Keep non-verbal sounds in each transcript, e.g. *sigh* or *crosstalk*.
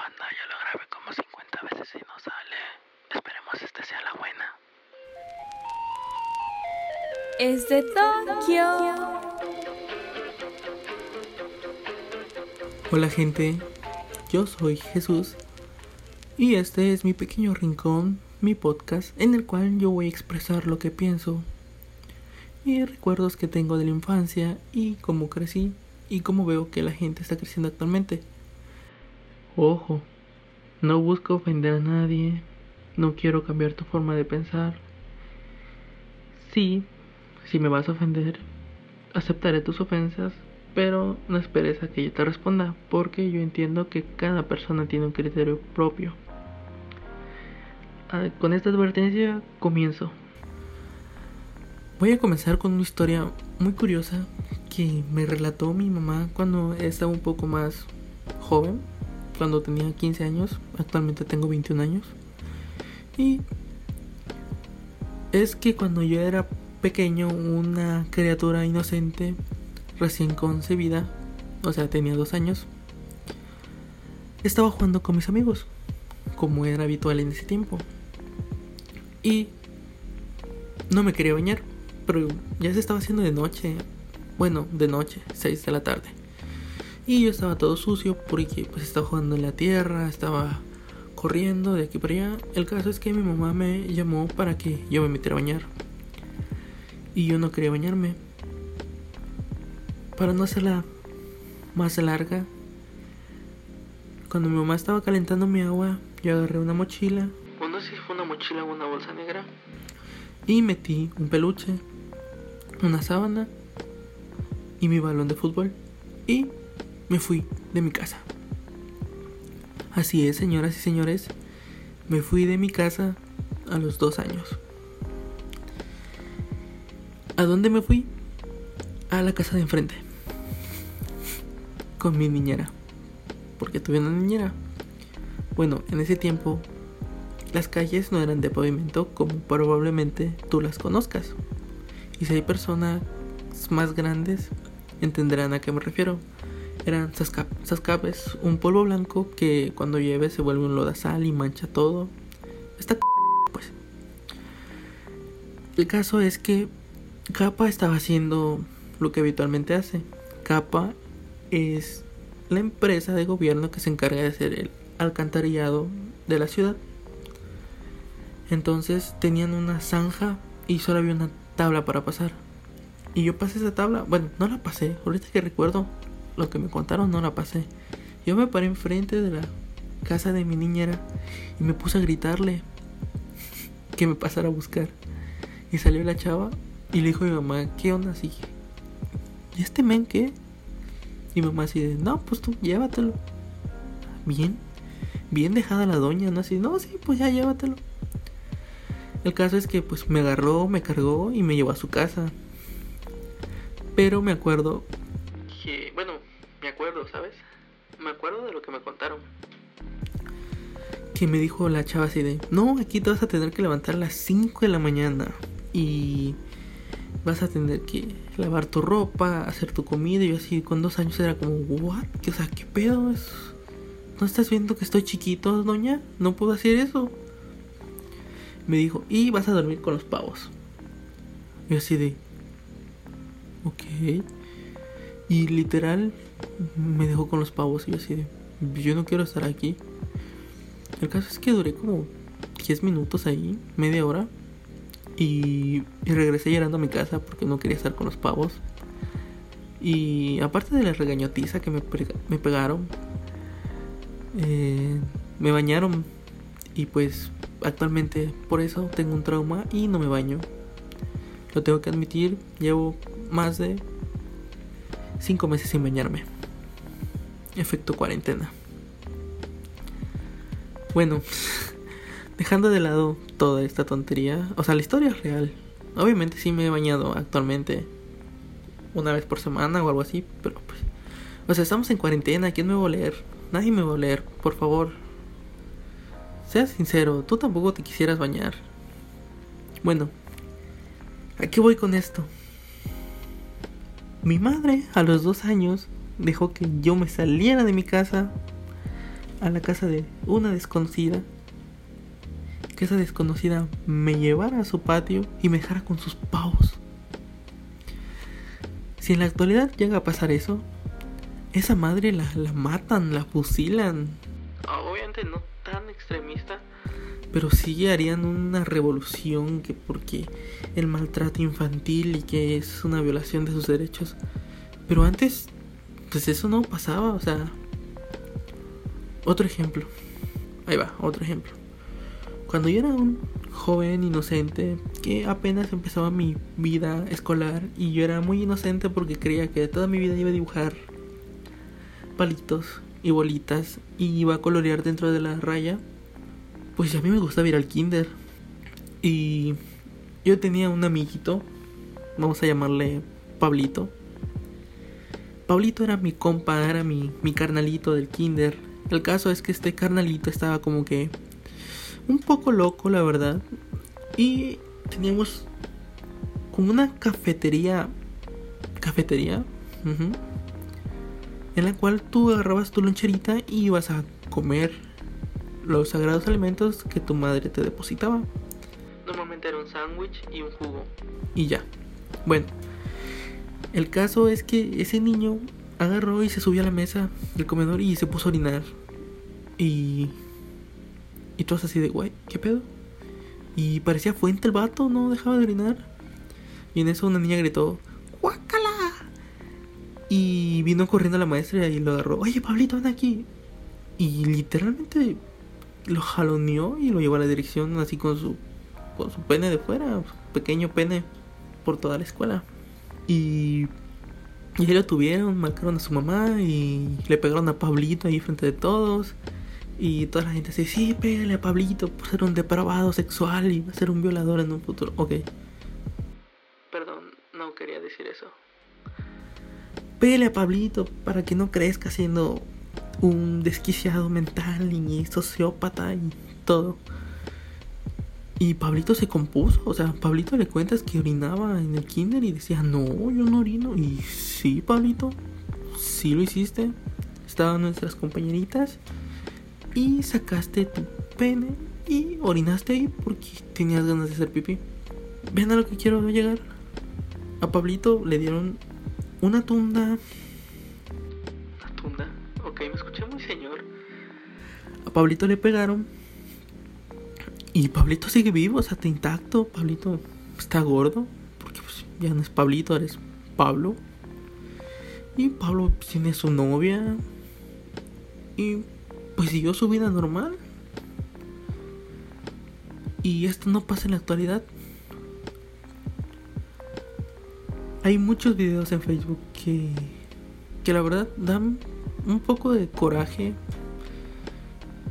Banda, ya lo grabé como 50 veces y no sale. Esperemos este sea la buena. Es de Tokio. Hola gente, yo soy Jesús y este es mi pequeño rincón, mi podcast en el cual yo voy a expresar lo que pienso y recuerdos que tengo de la infancia y cómo crecí y cómo veo que la gente está creciendo actualmente. Ojo, no busco ofender a nadie, no quiero cambiar tu forma de pensar. Sí, si me vas a ofender, aceptaré tus ofensas, pero no esperes a que yo te responda, porque yo entiendo que cada persona tiene un criterio propio. Ah, con esta advertencia comienzo. Voy a comenzar con una historia muy curiosa que me relató mi mamá cuando estaba un poco más joven, cuando tenía 15 años, actualmente tengo 21 años. Y es que cuando yo era pequeño, una criatura inocente, recién concebida, o sea, tenía dos años, estaba jugando con mis amigos, como era habitual en ese tiempo. Y no me quería bañar, pero ya se estaba haciendo de noche, bueno, de noche, 6 de la tarde. Y yo estaba todo sucio porque pues estaba jugando en la tierra, estaba corriendo de aquí para allá. El caso es que mi mamá me llamó para que yo me metiera a bañar. Y yo no quería bañarme. Para no hacerla más larga, cuando mi mamá estaba calentando mi agua, yo agarré una mochila. O no sé si fue una mochila o una bolsa negra. Y metí un peluche, una sábana y mi balón de fútbol. Y me fui de mi casa. Así es, señoras y señores, me fui de mi casa a los dos años. ¿A dónde me fui? A la casa de enfrente. Con mi niñera. Porque tuve una niñera. Bueno, en ese tiempo las calles no eran de pavimento como probablemente tú las conozcas. Y si hay personas más grandes, entenderán a qué me refiero. Eran sascapes, un polvo blanco que cuando llueve se vuelve un lodazal y mancha todo. Está pues. El caso es que Capa estaba haciendo lo que habitualmente hace. Capa es la empresa de gobierno que se encarga de hacer el alcantarillado de la ciudad. Entonces tenían una zanja y solo había una tabla para pasar. Y yo pasé esa tabla, bueno, no la pasé, ahorita que recuerdo lo que me contaron, no la pasé. Yo me paré enfrente de la casa de mi niñera y me puse a gritarle *laughs* que me pasara a buscar. Y salió la chava y le dijo a mi mamá, ¿qué onda? Así, ¿y este men qué? Y mamá así de, no, pues tú llévatelo. Bien, bien dejada la doña, ¿no? Así, no, sí, pues ya llévatelo. El caso es que pues me agarró, me cargó y me llevó a su casa. Pero me acuerdo Que me dijo la chava así de, no, aquí te vas a tener que levantar a las 5 de la mañana y vas a tener que lavar tu ropa, hacer tu comida. Y yo así con dos años era como, ¿what? O sea, ¿qué pedo? Es... ¿No estás viendo que estoy chiquito, doña? No puedo hacer eso. Me dijo, y vas a dormir con los pavos. Y así de, ok. Y literal me dejó con los pavos y yo así de, yo no quiero estar aquí. El caso es que duré como 10 minutos ahí, media hora. Y, regresé llorando a mi casa porque no quería estar con los pavos. Y aparte de la regañotiza que me, me pegaron, eh, me bañaron. Y pues actualmente por eso tengo un trauma y no me baño. Lo tengo que admitir, llevo más de 5 meses sin bañarme. Efecto cuarentena. Bueno, dejando de lado toda esta tontería, o sea, la historia es real. Obviamente sí me he bañado actualmente una vez por semana o algo así, pero pues... O sea, estamos en cuarentena, ¿quién me va a leer? Nadie me va a leer, por favor. Sea sincero, tú tampoco te quisieras bañar. Bueno, ¿a qué voy con esto? Mi madre a los dos años dejó que yo me saliera de mi casa a la casa de una desconocida. Que esa desconocida me llevara a su patio y me dejara con sus pavos. Si en la actualidad llega a pasar eso, esa madre la, la matan, la fusilan. Obviamente no tan extremista, pero sí harían una revolución que porque el maltrato infantil y que es una violación de sus derechos. Pero antes, pues eso no pasaba, o sea... Otro ejemplo. Ahí va, otro ejemplo. Cuando yo era un joven inocente que apenas empezaba mi vida escolar y yo era muy inocente porque creía que toda mi vida iba a dibujar palitos y bolitas y iba a colorear dentro de la raya, pues a mí me gustaba ir al kinder. Y yo tenía un amiguito, vamos a llamarle Pablito. Pablito era mi compa, era mi, mi carnalito del kinder. El caso es que este carnalito estaba como que un poco loco, la verdad. Y teníamos como una cafetería. Cafetería. en la cual tú agarrabas tu loncherita y ibas a comer los sagrados alimentos que tu madre te depositaba. Normalmente era un sándwich y un jugo. Y ya. Bueno, el caso es que ese niño agarró y se subió a la mesa del comedor y se puso a orinar. Y. Y todos así de, güey, ¿qué pedo? Y parecía fuente el vato, no dejaba de orinar. Y en eso una niña gritó, ¡Guácala! Y vino corriendo la maestra y lo agarró, oye, Pablito, ven aquí. Y literalmente lo jaloneó y lo llevó a la dirección así con su, con su pene de fuera, pequeño pene, por toda la escuela. Y, y ahí lo tuvieron, marcaron a su mamá y le pegaron a Pablito ahí frente de todos. Y toda la gente dice, sí, pégale a Pablito por ser un depravado sexual y va a ser un violador en un futuro. Ok. Perdón, no quería decir eso. Pégale a Pablito para que no crezca siendo un desquiciado mental y sociópata y todo. Y Pablito se compuso, o sea, Pablito le cuentas que orinaba en el kinder y decía, no, yo no orino. Y sí, Pablito, sí lo hiciste. Estaban nuestras compañeritas y sacaste tu pene y orinaste ahí porque tenías ganas de hacer pipí. Vean a lo que quiero llegar. A Pablito le dieron una tunda me escuché muy señor. A Pablito le pegaron. Y Pablito sigue vivo, o sea, está intacto. Pablito está gordo. Porque pues, ya no es Pablito, eres Pablo. Y Pablo tiene su novia. Y pues siguió su vida normal. Y esto no pasa en la actualidad. Hay muchos videos en Facebook que, que la verdad dan un poco de coraje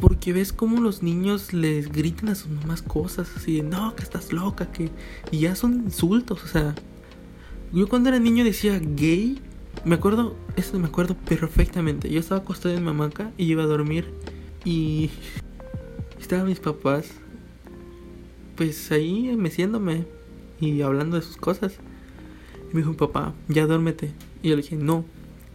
porque ves como los niños les gritan a sus mamás cosas así de no, que estás loca, que. Y ya son insultos, o sea. Yo cuando era niño decía gay. Me acuerdo, eso me acuerdo perfectamente. Yo estaba acostado en mi hamaca y iba a dormir. Y. *laughs* Estaban mis papás. Pues ahí meciéndome. Y hablando de sus cosas. Y me dijo, papá, ya duérmete. Y yo le dije, no,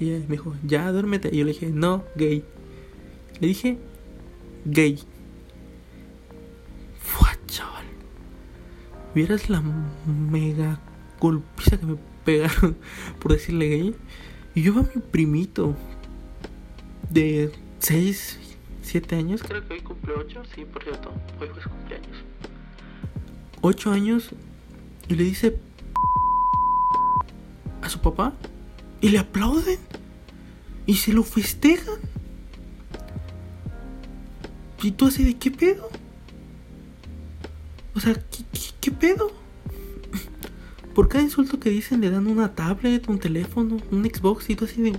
y me dijo, ya duérmete. Y yo le dije, no, gay. Le dije, gay. Fua, chaval. ¿Vieras la mega golpiza que me pegaron *laughs* por decirle gay? Y yo a mi primito de 6, 7 años. Creo que hoy cumple 8, sí, por cierto. Hoy fue su cumpleaños. 8 años y le dice a su papá y le aplauden y se lo festejan. Y tú así de qué pedo. O sea, ¿qué, pedo? Por cada insulto que dicen le dan una tablet, un teléfono, un Xbox y tú así de...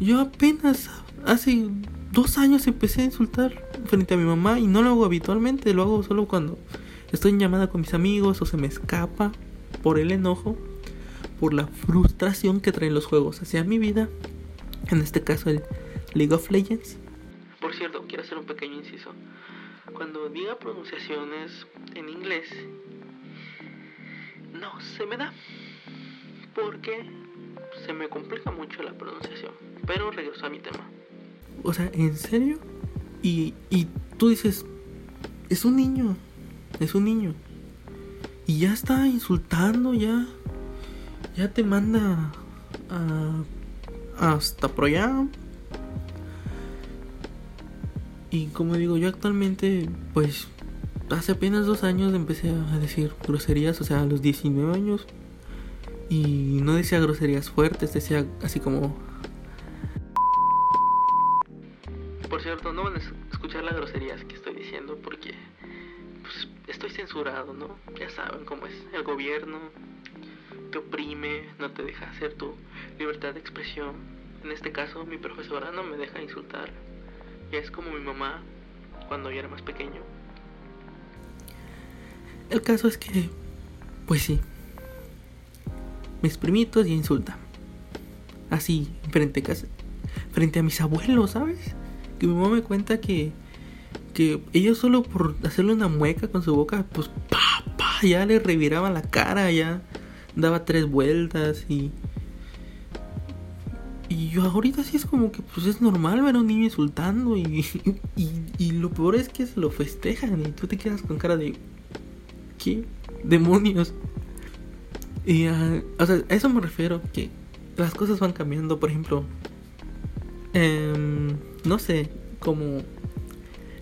Yo apenas hace dos años empecé a insultar frente a mi mamá y no lo hago habitualmente, lo hago solo cuando estoy en llamada con mis amigos o se me escapa por el enojo por la frustración que traen los juegos hacia mi vida. En este caso el League of Legends. Por cierto, quiero hacer un pequeño inciso. Cuando diga pronunciaciones en inglés, no se me da. Porque se me complica mucho la pronunciación. Pero regreso a mi tema. o sea, ¿en serio? Y, y tú dices, es un niño, es un niño. Y ya está insultando, ya. Ya te manda hasta pro allá. Y como digo, yo actualmente, pues, hace apenas dos años empecé a decir groserías, o sea, a los 19 años. Y no decía groserías fuertes, decía así como... Por cierto, no van a escuchar las groserías que estoy diciendo porque pues, estoy censurado, ¿no? Ya saben cómo es el gobierno, te oprime, no te deja hacer tu libertad de expresión. En este caso, mi profesora no me deja insultar. Y es como mi mamá cuando yo era más pequeño. El caso es que, pues sí, mis primitos y insulta. Así, frente a, casa, frente a mis abuelos, ¿sabes? Que mi mamá me cuenta que, que ellos solo por hacerle una mueca con su boca, pues pa, pa, ya le reviraban la cara, ya daba tres vueltas y... Y yo ahorita sí es como que pues es normal ver a un niño insultando y, *laughs* y, y lo peor es que se lo festejan y tú te quedas con cara de... ¿Qué? Demonios. Y a, o sea, a eso me refiero, que las cosas van cambiando, por ejemplo, em, no sé cómo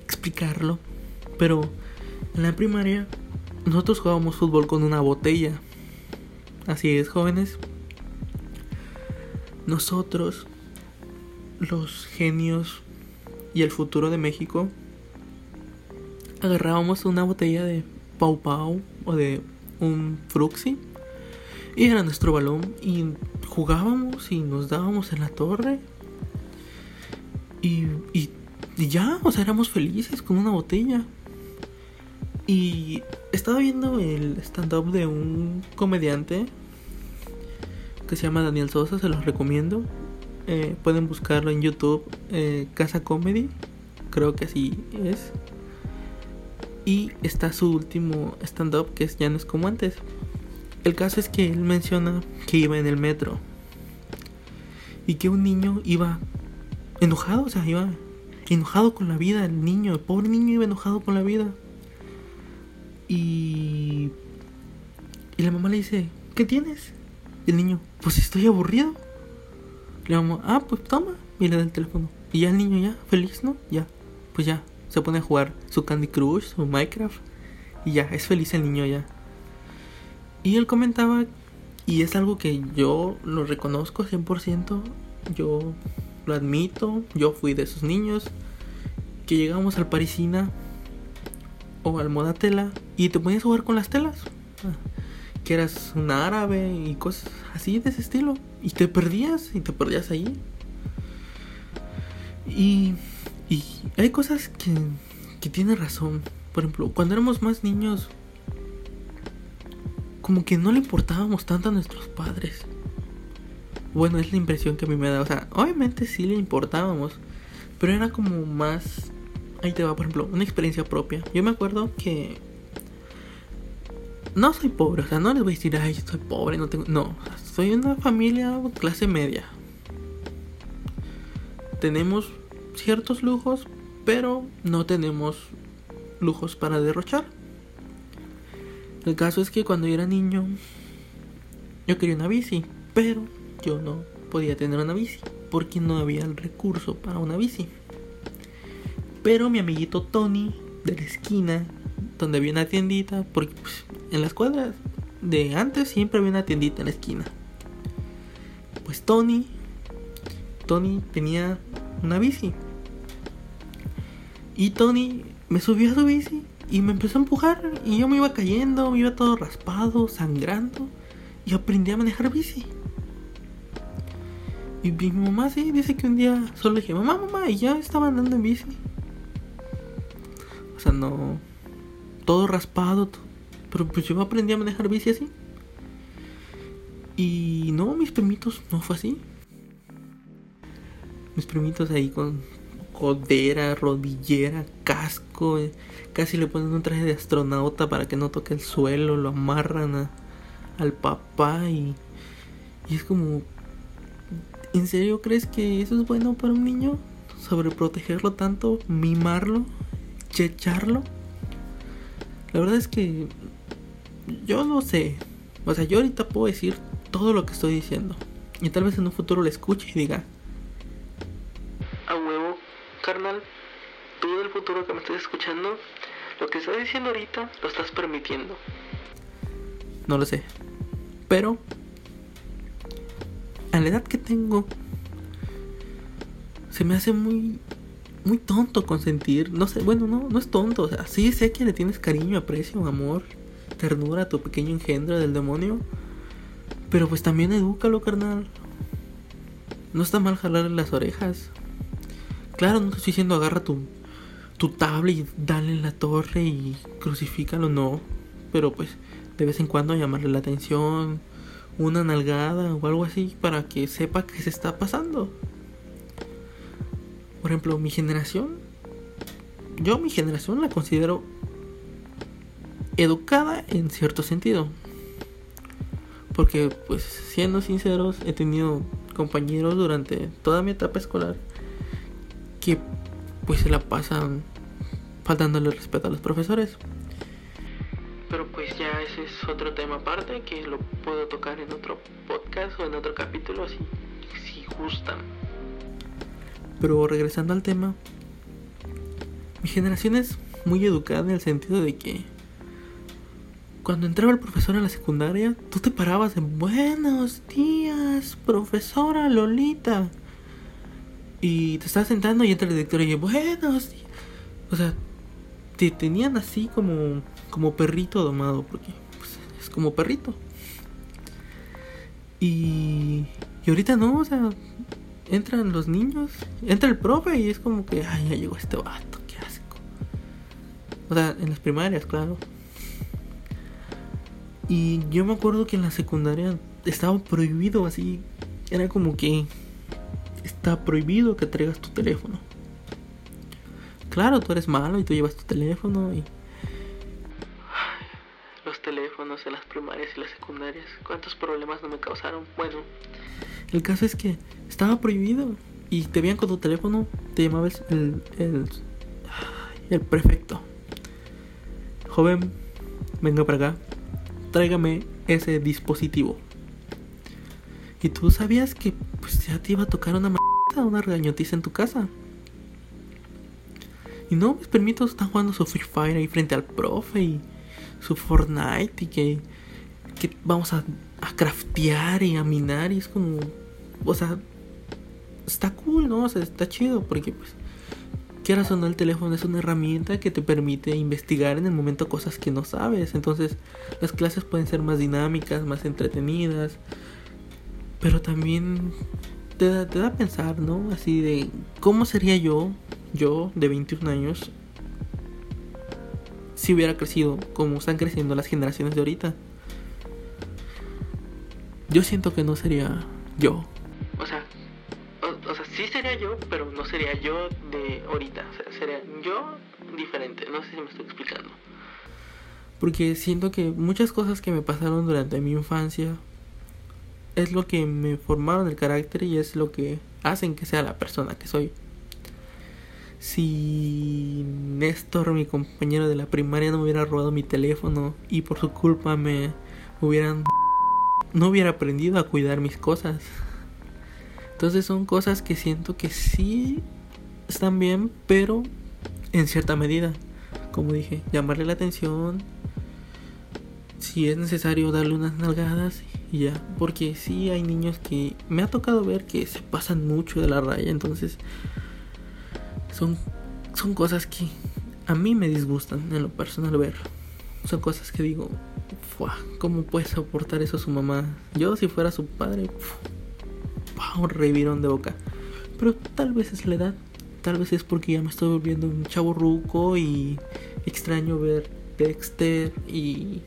explicarlo, pero en la primaria nosotros jugábamos fútbol con una botella. Así es, jóvenes. Nosotros, los genios y el futuro de México, agarrábamos una botella de Pau Pau o de un Fruxi y era nuestro balón y jugábamos y nos dábamos en la torre. Y, y, ya, o sea, éramos felices con una botella. Y estaba viendo el stand-up de un comediante que se llama Daniel Sosa, se los recomiendo. Eh, pueden buscarlo en YouTube, eh, Casa Comedy, creo que así es. Y está su último stand-up que es Ya no es como antes. El caso es que él menciona que iba en el metro y que un niño iba enojado, o sea, iba enojado con la vida, el niño, el pobre niño iba enojado con la vida. Y y la mamá le dice, "¿Qué tienes?" Y el niño, "Pues estoy aburrido." La mamá, "Ah, pues toma." Y le da el teléfono. Y ya el niño ya feliz, ¿no? Ya, pues ya se pone a jugar su Candy Crush, su Minecraft y ya es feliz el niño ya. Y él comentaba, y es algo que yo lo reconozco 100%, yo lo admito, yo fui de esos niños que llegamos al Parisina o al Modatela y te ponías a jugar con las telas. Ah, que eras un árabe y cosas así de ese estilo. Y te perdías, y te perdías ahí. Y, y hay cosas que, que tiene razón. Por ejemplo, cuando éramos más niños, como que no le importábamos tanto a nuestros padres. Bueno, es la impresión que a mí me da. O sea, obviamente sí le importábamos. Pero era como más... Ahí te va, por ejemplo, una experiencia propia. Yo me acuerdo que... No soy pobre, o sea, no les voy a decir, ay, soy pobre, no tengo... No, soy una familia clase media. Tenemos ciertos lujos, pero no tenemos lujos para derrochar. El caso es que cuando yo era niño, yo quería una bici, pero yo no podía tener una bici porque no había el recurso para una bici. Pero mi amiguito Tony de la esquina, donde había una tiendita, porque pues, en las cuadras de antes siempre había una tiendita en la esquina. Pues Tony, Tony tenía una bici. Y Tony me subió a su bici y me empezó a empujar y yo me iba cayendo, me iba todo raspado, sangrando y aprendí a manejar bici. Y mi mamá sí dice que un día solo dije, mamá, mamá, y ya estaba andando en bici. O sea, no. Todo raspado. Pero pues yo aprendí a manejar bici así. Y no, mis primitos no fue así. Mis primitos ahí con codera, rodillera, casco. eh, Casi le ponen un traje de astronauta para que no toque el suelo. Lo amarran a- al papá y, y es como... ¿En serio crees que eso es bueno para un niño? sobreprotegerlo tanto, mimarlo, checharlo. La verdad es que yo no sé. O sea, yo ahorita puedo decir todo lo que estoy diciendo. Y tal vez en un futuro lo escuche y diga, estás diciendo ahorita lo estás permitiendo. No lo sé. Pero, a la edad que tengo, se me hace muy, muy tonto consentir. No sé, bueno, no, no es tonto. O sea, sí sé que le tienes cariño, aprecio, amor, ternura a tu pequeño engendro del demonio. Pero pues también edúcalo, carnal. No está mal jalarle las orejas. Claro, no te estoy diciendo agarra tu, tu tablet y dale en la torre y crucifícalo, no. Pero pues de vez en cuando llamarle la atención, una nalgada o algo así para que sepa qué se está pasando. Por ejemplo, mi generación, yo mi generación la considero educada en cierto sentido. Porque, pues, siendo sinceros, he tenido compañeros durante toda mi etapa escolar que, pues, se la pasan faltándole respeto a los profesores. Pero pues ya ese es otro tema aparte que lo puedo tocar en otro podcast o en otro capítulo si, si gustan. Pero regresando al tema, mi generación es muy educada en el sentido de que cuando entraba el profesor a la secundaria, tú te parabas en buenos días, profesora Lolita. Y te estabas sentando y entra el director y buenos días. O sea, te tenían así como, como perrito domado, porque pues, es como perrito. Y, y ahorita no, o sea, entran los niños, entra el profe y es como que, ay, ya llegó este vato, qué asco. O sea, en las primarias, claro. Y yo me acuerdo que en la secundaria estaba prohibido así. Era como que está prohibido que traigas tu teléfono. Claro, tú eres malo y tú llevas tu teléfono y... Los teléfonos en las primarias y las secundarias. ¿Cuántos problemas no me causaron? Bueno, el caso es que estaba prohibido. Y te veían con tu teléfono, te llamabas el, el, el prefecto. Joven, venga para acá tráigame ese dispositivo. Y tú sabías que pues ya te iba a tocar una una regañotiza en tu casa. Y no, mis permitos están jugando su Free Fire ahí frente al profe y su Fortnite y que, que vamos a, a craftear y a minar y es como, o sea, está cool, ¿no? O sea, está chido porque pues quieras o no, el teléfono es una herramienta que te permite investigar en el momento cosas que no sabes. Entonces, las clases pueden ser más dinámicas, más entretenidas. Pero también te da, te da a pensar, ¿no? Así de, ¿cómo sería yo, yo de 21 años, si hubiera crecido como están creciendo las generaciones de ahorita? Yo siento que no sería yo. O sea, o, sea, sí sería yo, pero no sería yo de ahorita. O sea, sería yo diferente. No sé si me estoy explicando. Porque siento que muchas cosas que me pasaron durante mi infancia es lo que me formaron el carácter y es lo que hacen que sea la persona que soy. Si Néstor, mi compañero de la primaria, no me hubiera robado mi teléfono y por su culpa me hubieran... no hubiera aprendido a cuidar mis cosas. Entonces son cosas que siento que sí están bien, pero en cierta medida. Como dije, llamarle la atención. Si es necesario darle unas nalgadas ya. Porque sí hay niños que me ha tocado ver que se pasan mucho de la raya. Entonces son, son cosas que a mí me disgustan en lo personal ver. Son cosas que digo, ¿cómo puede soportar eso su mamá? Yo si fuera su padre, un revirón de boca. Pero tal vez es la edad. Tal vez es porque ya me estoy volviendo un chavo ruco y extraño ver Dexter y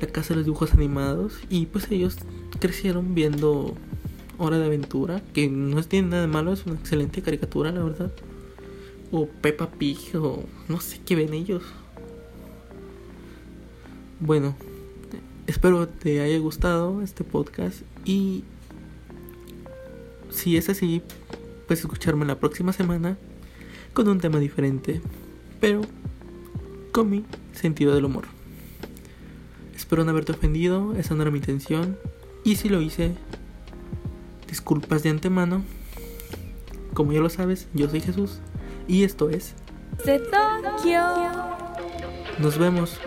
la casa de los dibujos animados. Y pues ellos crecieron viendo Hora de Aventura, que no tiene nada de malo, es una excelente caricatura, la verdad. O Peppa Pig, o no sé qué ven ellos. Bueno, espero te haya gustado este podcast y si es así, puedes escucharme la próxima semana con un tema diferente, pero con mi sentido del humor. Espero no haberte ofendido, esa no era mi intención. Y si lo hice, disculpas de antemano. Como ya lo sabes, yo soy Jesús y esto es De Tokio. Nos vemos.